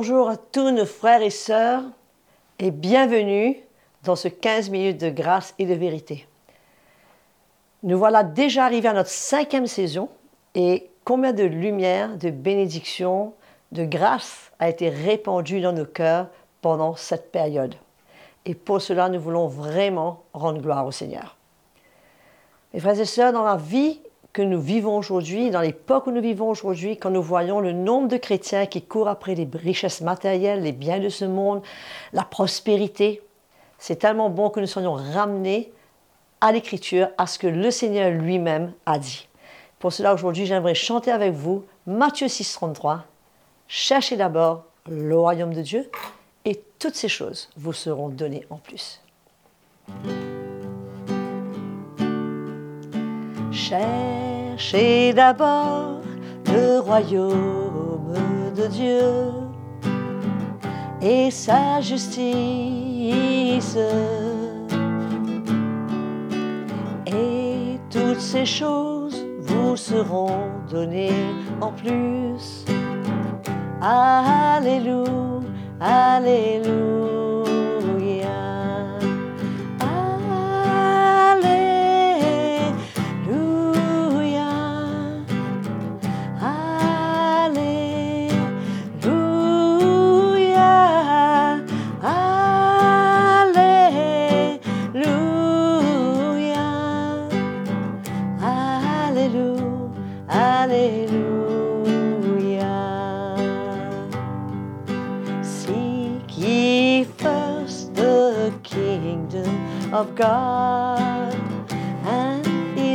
bonjour à tous nos frères et sœurs et bienvenue dans ce 15 minutes de grâce et de vérité. Nous voilà déjà arrivés à notre cinquième saison et combien de lumière, de bénédiction, de grâce a été répandue dans nos cœurs pendant cette période. Et pour cela, nous voulons vraiment rendre gloire au Seigneur. Mes frères et sœurs, dans la vie que nous vivons aujourd'hui, dans l'époque où nous vivons aujourd'hui, quand nous voyons le nombre de chrétiens qui courent après les richesses matérielles, les biens de ce monde, la prospérité, c'est tellement bon que nous soyons ramenés à l'Écriture, à ce que le Seigneur lui-même a dit. Pour cela, aujourd'hui, j'aimerais chanter avec vous Matthieu 6, 33. Cherchez d'abord le royaume de Dieu et toutes ces choses vous seront données en plus. Cherchez d'abord le royaume de Dieu et sa justice. Et toutes ces choses vous seront données en plus. Alléluia, Alléluia.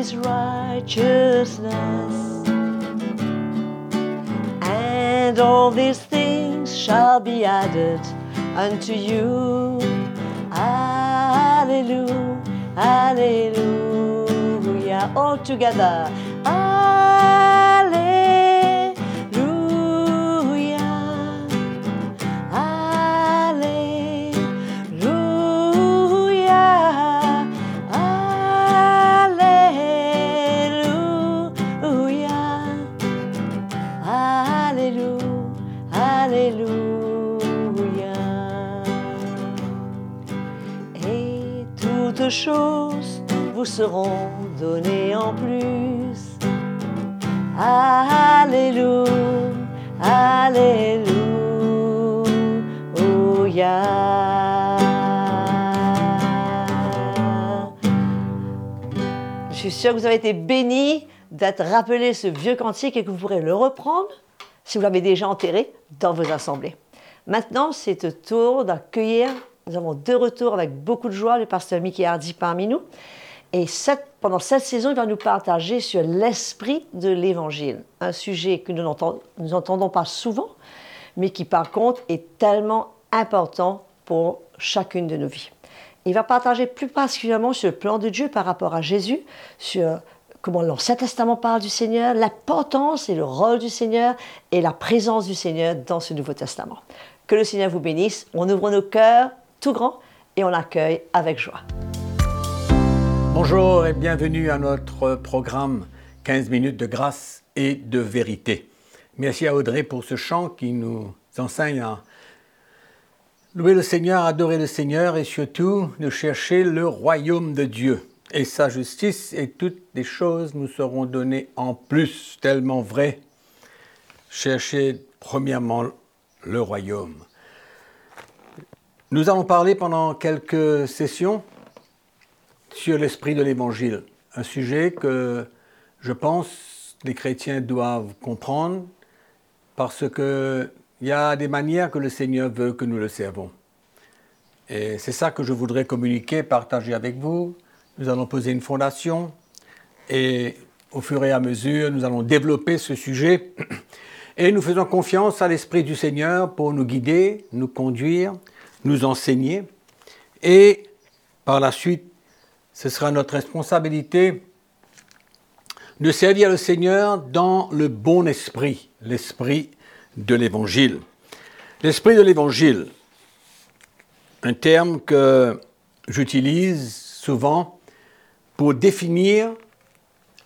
His righteousness. And all these things shall be added unto you. Hallelujah, hallelujah. All together. Choses vous seront données en plus. Alléluia, Alléluia. Je suis sûre que vous avez été bénis d'être rappelé ce vieux cantique et que vous pourrez le reprendre si vous l'avez déjà enterré dans vos assemblées. Maintenant, c'est au tour d'accueillir nous avons deux retours avec beaucoup de joie, le pasteur Mickey Hardy parmi nous. Et pendant cette saison, il va nous partager sur l'esprit de l'Évangile, un sujet que nous n'entendons pas souvent, mais qui par contre est tellement important pour chacune de nos vies. Il va partager plus particulièrement sur le plan de Dieu par rapport à Jésus, sur comment l'Ancien Testament parle du Seigneur, l'importance et le rôle du Seigneur et la présence du Seigneur dans ce Nouveau Testament. Que le Seigneur vous bénisse. On ouvre nos cœurs grand et on l'accueille avec joie. Bonjour et bienvenue à notre programme 15 minutes de grâce et de vérité. Merci à Audrey pour ce chant qui nous enseigne à louer le Seigneur, adorer le Seigneur et surtout de chercher le royaume de Dieu et sa justice et toutes les choses nous seront données en plus, tellement vrai. Cherchez premièrement le royaume. Nous allons parler pendant quelques sessions sur l'esprit de l'Évangile, un sujet que je pense les chrétiens doivent comprendre parce qu'il y a des manières que le Seigneur veut que nous le servons. Et c'est ça que je voudrais communiquer, partager avec vous. Nous allons poser une fondation et au fur et à mesure, nous allons développer ce sujet et nous faisons confiance à l'Esprit du Seigneur pour nous guider, nous conduire nous enseigner. Et par la suite, ce sera notre responsabilité de servir le Seigneur dans le bon esprit, l'esprit de l'Évangile. L'esprit de l'Évangile, un terme que j'utilise souvent pour définir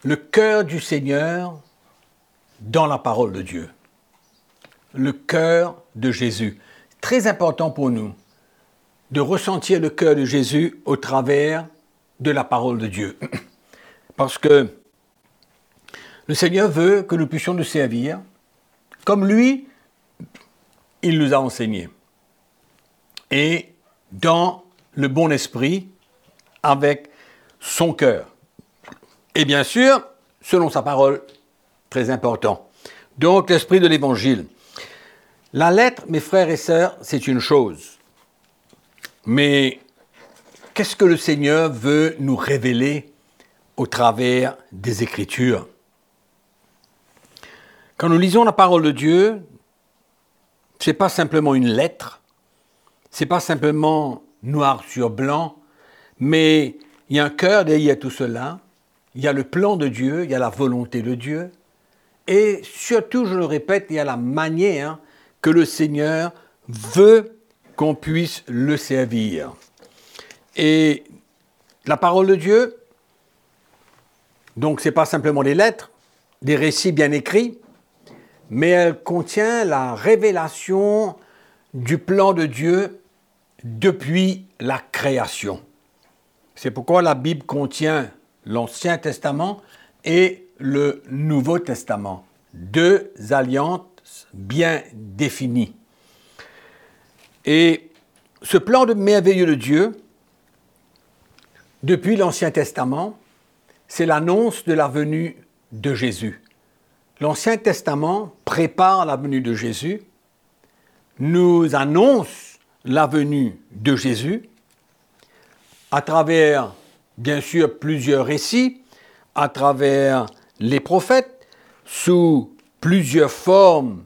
le cœur du Seigneur dans la parole de Dieu. le cœur de Jésus. Très important pour nous de ressentir le cœur de Jésus au travers de la parole de Dieu. Parce que le Seigneur veut que nous puissions nous servir comme lui, il nous a enseigné. Et dans le bon esprit, avec son cœur. Et bien sûr, selon sa parole, très important. Donc l'esprit de l'évangile. La lettre, mes frères et sœurs, c'est une chose. Mais qu'est-ce que le Seigneur veut nous révéler au travers des Écritures? Quand nous lisons la parole de Dieu, ce n'est pas simplement une lettre, ce n'est pas simplement noir sur blanc, mais il y a un cœur derrière tout cela, il y a le plan de Dieu, il y a la volonté de Dieu, et surtout, je le répète, il y a la manière que le Seigneur veut qu'on puisse le servir. Et la parole de Dieu, donc ce n'est pas simplement des lettres, des récits bien écrits, mais elle contient la révélation du plan de Dieu depuis la création. C'est pourquoi la Bible contient l'Ancien Testament et le Nouveau Testament, deux alliances bien définies. Et ce plan de merveilleux de Dieu, depuis l'Ancien Testament, c'est l'annonce de la venue de Jésus. L'Ancien Testament prépare la venue de Jésus, nous annonce la venue de Jésus à travers, bien sûr, plusieurs récits, à travers les prophètes, sous plusieurs formes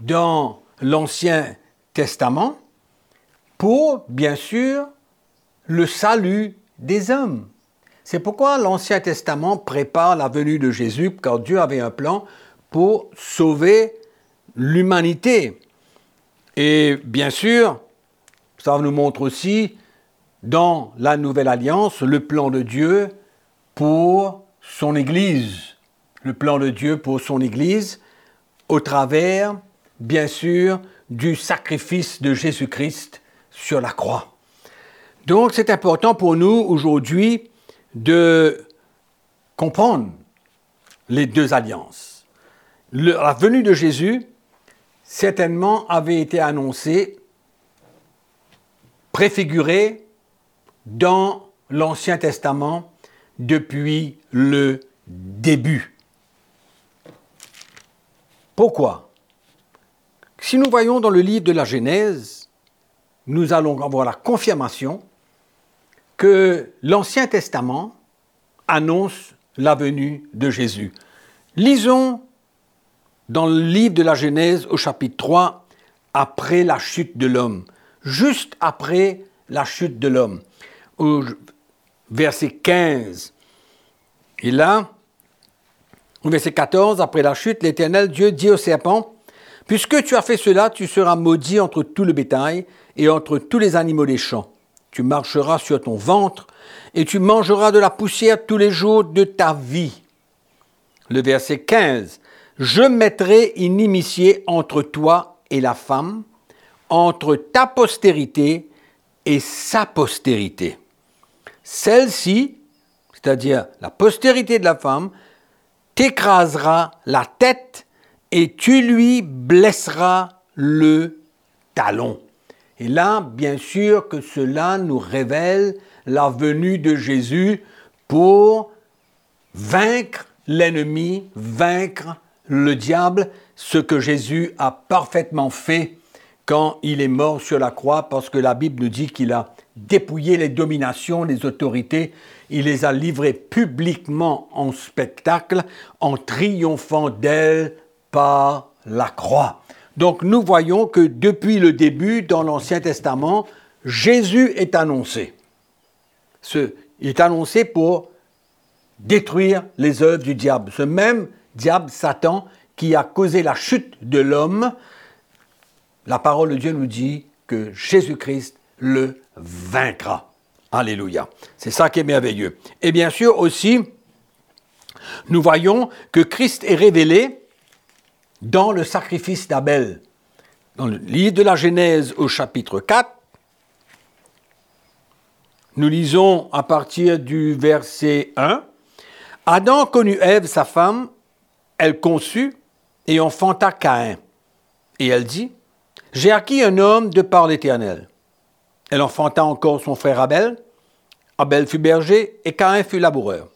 dans l'Ancien Testament, pour, bien sûr, le salut des hommes. C'est pourquoi l'Ancien Testament prépare la venue de Jésus, car Dieu avait un plan pour sauver l'humanité. Et bien sûr, ça nous montre aussi dans la Nouvelle Alliance le plan de Dieu pour son Église. Le plan de Dieu pour son Église au travers, bien sûr, du sacrifice de Jésus-Christ sur la croix. Donc c'est important pour nous aujourd'hui de comprendre les deux alliances. la venue de Jésus, certainement, avait été annoncée, préfigurée dans l'Ancien Testament depuis le début. Pourquoi? Si nous voyons dans le livre de la Genèse, nous allons avoir la confirmation que l'Ancien Testament annonce la venue de Jésus. Lisons dans le livre de la Genèse au chapitre 3, après la chute de l'homme, juste après la chute de l'homme, au verset 15. Et là, au verset 14, après la chute, l'Éternel Dieu dit au serpent, Puisque tu as fait cela, tu seras maudit entre tout le bétail et entre tous les animaux des champs. Tu marcheras sur ton ventre et tu mangeras de la poussière tous les jours de ta vie. Le verset 15. Je mettrai inimitié entre toi et la femme, entre ta postérité et sa postérité. Celle-ci, c'est-à-dire la postérité de la femme, t'écrasera la tête et tu lui blesseras le talon. Et là, bien sûr que cela nous révèle la venue de Jésus pour vaincre l'ennemi, vaincre le diable, ce que Jésus a parfaitement fait quand il est mort sur la croix, parce que la Bible nous dit qu'il a dépouillé les dominations, les autorités, il les a livrées publiquement en spectacle, en triomphant d'elles par la croix. Donc nous voyons que depuis le début, dans l'Ancien Testament, Jésus est annoncé. Ce, il est annoncé pour détruire les œuvres du diable. Ce même diable, Satan, qui a causé la chute de l'homme, la parole de Dieu nous dit que Jésus-Christ le vaincra. Alléluia. C'est ça qui est merveilleux. Et bien sûr aussi, nous voyons que Christ est révélé dans le sacrifice d'Abel. Dans le livre de la Genèse au chapitre 4, nous lisons à partir du verset 1, Adam connut Ève, sa femme, elle conçut et enfanta Caïn. Et elle dit, J'ai acquis un homme de par l'Éternel. Elle enfanta encore son frère Abel. Abel fut berger et Caïn fut laboureur.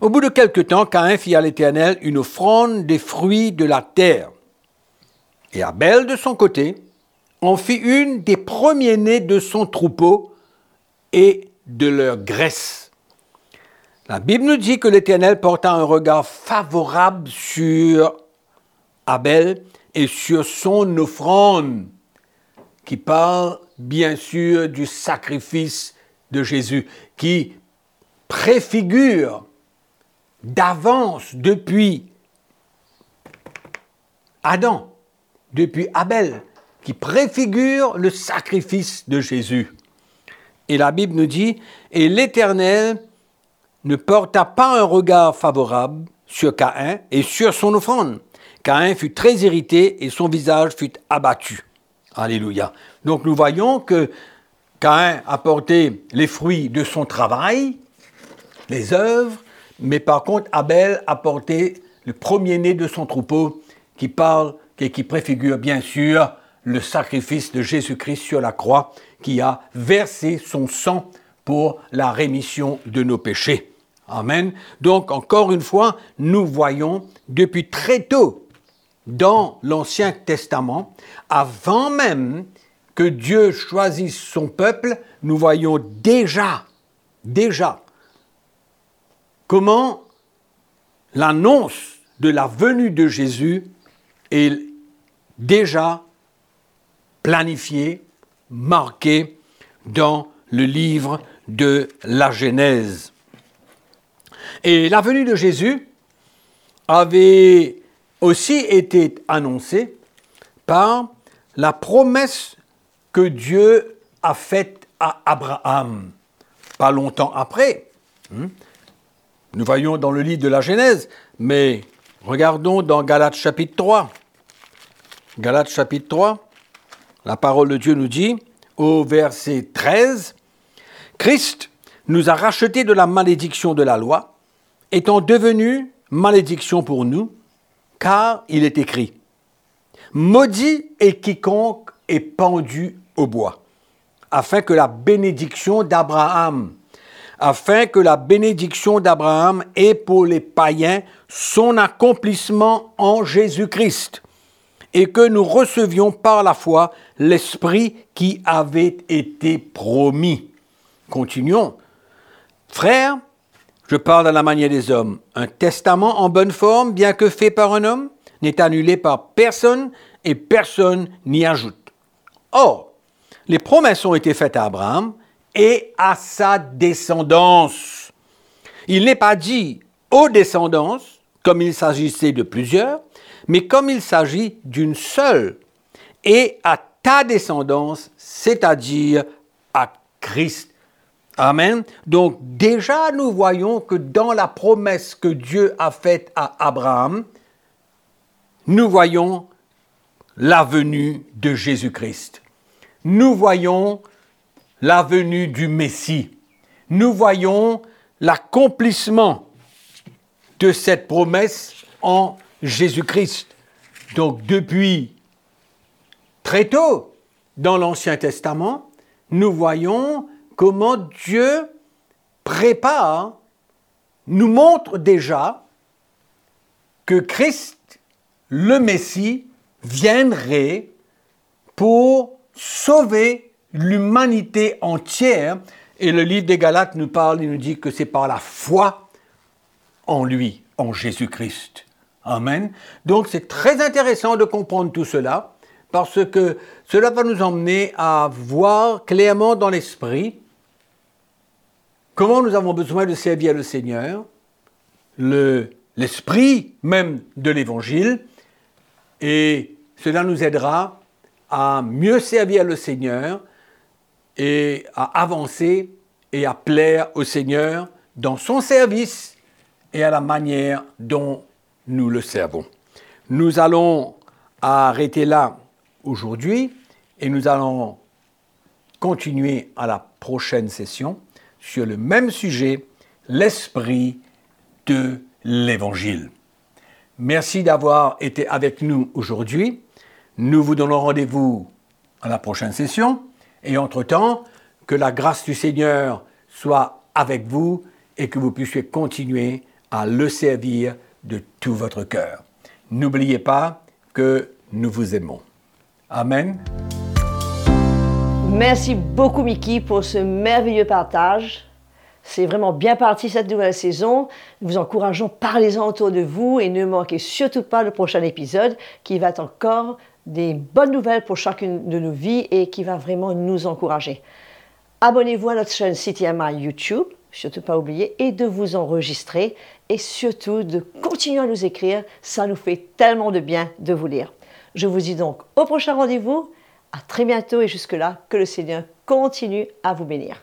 Au bout de quelque temps, Caïn fit à l'Éternel une offrande des fruits de la terre. Et Abel, de son côté, en fit une des premiers-nés de son troupeau et de leur graisse. La Bible nous dit que l'Éternel porta un regard favorable sur Abel et sur son offrande, qui parle bien sûr du sacrifice de Jésus, qui préfigure d'avance depuis Adam, depuis Abel, qui préfigure le sacrifice de Jésus. Et la Bible nous dit, et l'Éternel ne porta pas un regard favorable sur Caïn et sur son offrande. Caïn fut très irrité et son visage fut abattu. Alléluia. Donc nous voyons que Caïn a porté les fruits de son travail, les œuvres, mais par contre, Abel a porté le premier-né de son troupeau qui parle et qui préfigure bien sûr le sacrifice de Jésus-Christ sur la croix qui a versé son sang pour la rémission de nos péchés. Amen. Donc encore une fois, nous voyons depuis très tôt dans l'Ancien Testament, avant même que Dieu choisisse son peuple, nous voyons déjà, déjà comment l'annonce de la venue de Jésus est déjà planifiée, marquée dans le livre de la Genèse. Et la venue de Jésus avait aussi été annoncée par la promesse que Dieu a faite à Abraham, pas longtemps après. Nous voyons dans le livre de la Genèse, mais regardons dans Galates chapitre 3. Galates chapitre 3, la parole de Dieu nous dit, au verset 13, Christ nous a rachetés de la malédiction de la loi, étant devenu malédiction pour nous, car il est écrit, Maudit est quiconque est pendu au bois, afin que la bénédiction d'Abraham afin que la bénédiction d'Abraham ait pour les païens son accomplissement en Jésus-Christ, et que nous recevions par la foi l'Esprit qui avait été promis. Continuons. Frères, je parle à la manière des hommes. Un testament en bonne forme, bien que fait par un homme, n'est annulé par personne et personne n'y ajoute. Or, les promesses ont été faites à Abraham et à sa descendance. Il n'est pas dit aux descendances, comme il s'agissait de plusieurs, mais comme il s'agit d'une seule, et à ta descendance, c'est-à-dire à Christ. Amen. Donc déjà, nous voyons que dans la promesse que Dieu a faite à Abraham, nous voyons la venue de Jésus-Christ. Nous voyons la venue du Messie. Nous voyons l'accomplissement de cette promesse en Jésus-Christ. Donc depuis très tôt dans l'Ancien Testament, nous voyons comment Dieu prépare, nous montre déjà que Christ, le Messie, viendrait pour sauver l'humanité entière. Et le livre des Galates nous parle, il nous dit que c'est par la foi en lui, en Jésus-Christ. Amen. Donc c'est très intéressant de comprendre tout cela, parce que cela va nous emmener à voir clairement dans l'esprit comment nous avons besoin de servir le Seigneur, l'esprit même de l'Évangile, et cela nous aidera à mieux servir le Seigneur et à avancer et à plaire au Seigneur dans son service et à la manière dont nous le servons. Nous allons arrêter là aujourd'hui et nous allons continuer à la prochaine session sur le même sujet, l'esprit de l'Évangile. Merci d'avoir été avec nous aujourd'hui. Nous vous donnons rendez-vous à la prochaine session et entre-temps, que la grâce du Seigneur soit avec vous et que vous puissiez continuer à le servir de tout votre cœur. N'oubliez pas que nous vous aimons. Amen. Merci beaucoup Mickey pour ce merveilleux partage. C'est vraiment bien parti cette nouvelle saison. Nous vous encourageons, parlez-en autour de vous et ne manquez surtout pas le prochain épisode qui va encore des bonnes nouvelles pour chacune de nos vies et qui va vraiment nous encourager. Abonnez-vous à notre chaîne CTMI YouTube, surtout pas oublier, et de vous enregistrer et surtout de continuer à nous écrire. Ça nous fait tellement de bien de vous lire. Je vous dis donc au prochain rendez-vous. À très bientôt et jusque-là, que le Seigneur continue à vous bénir.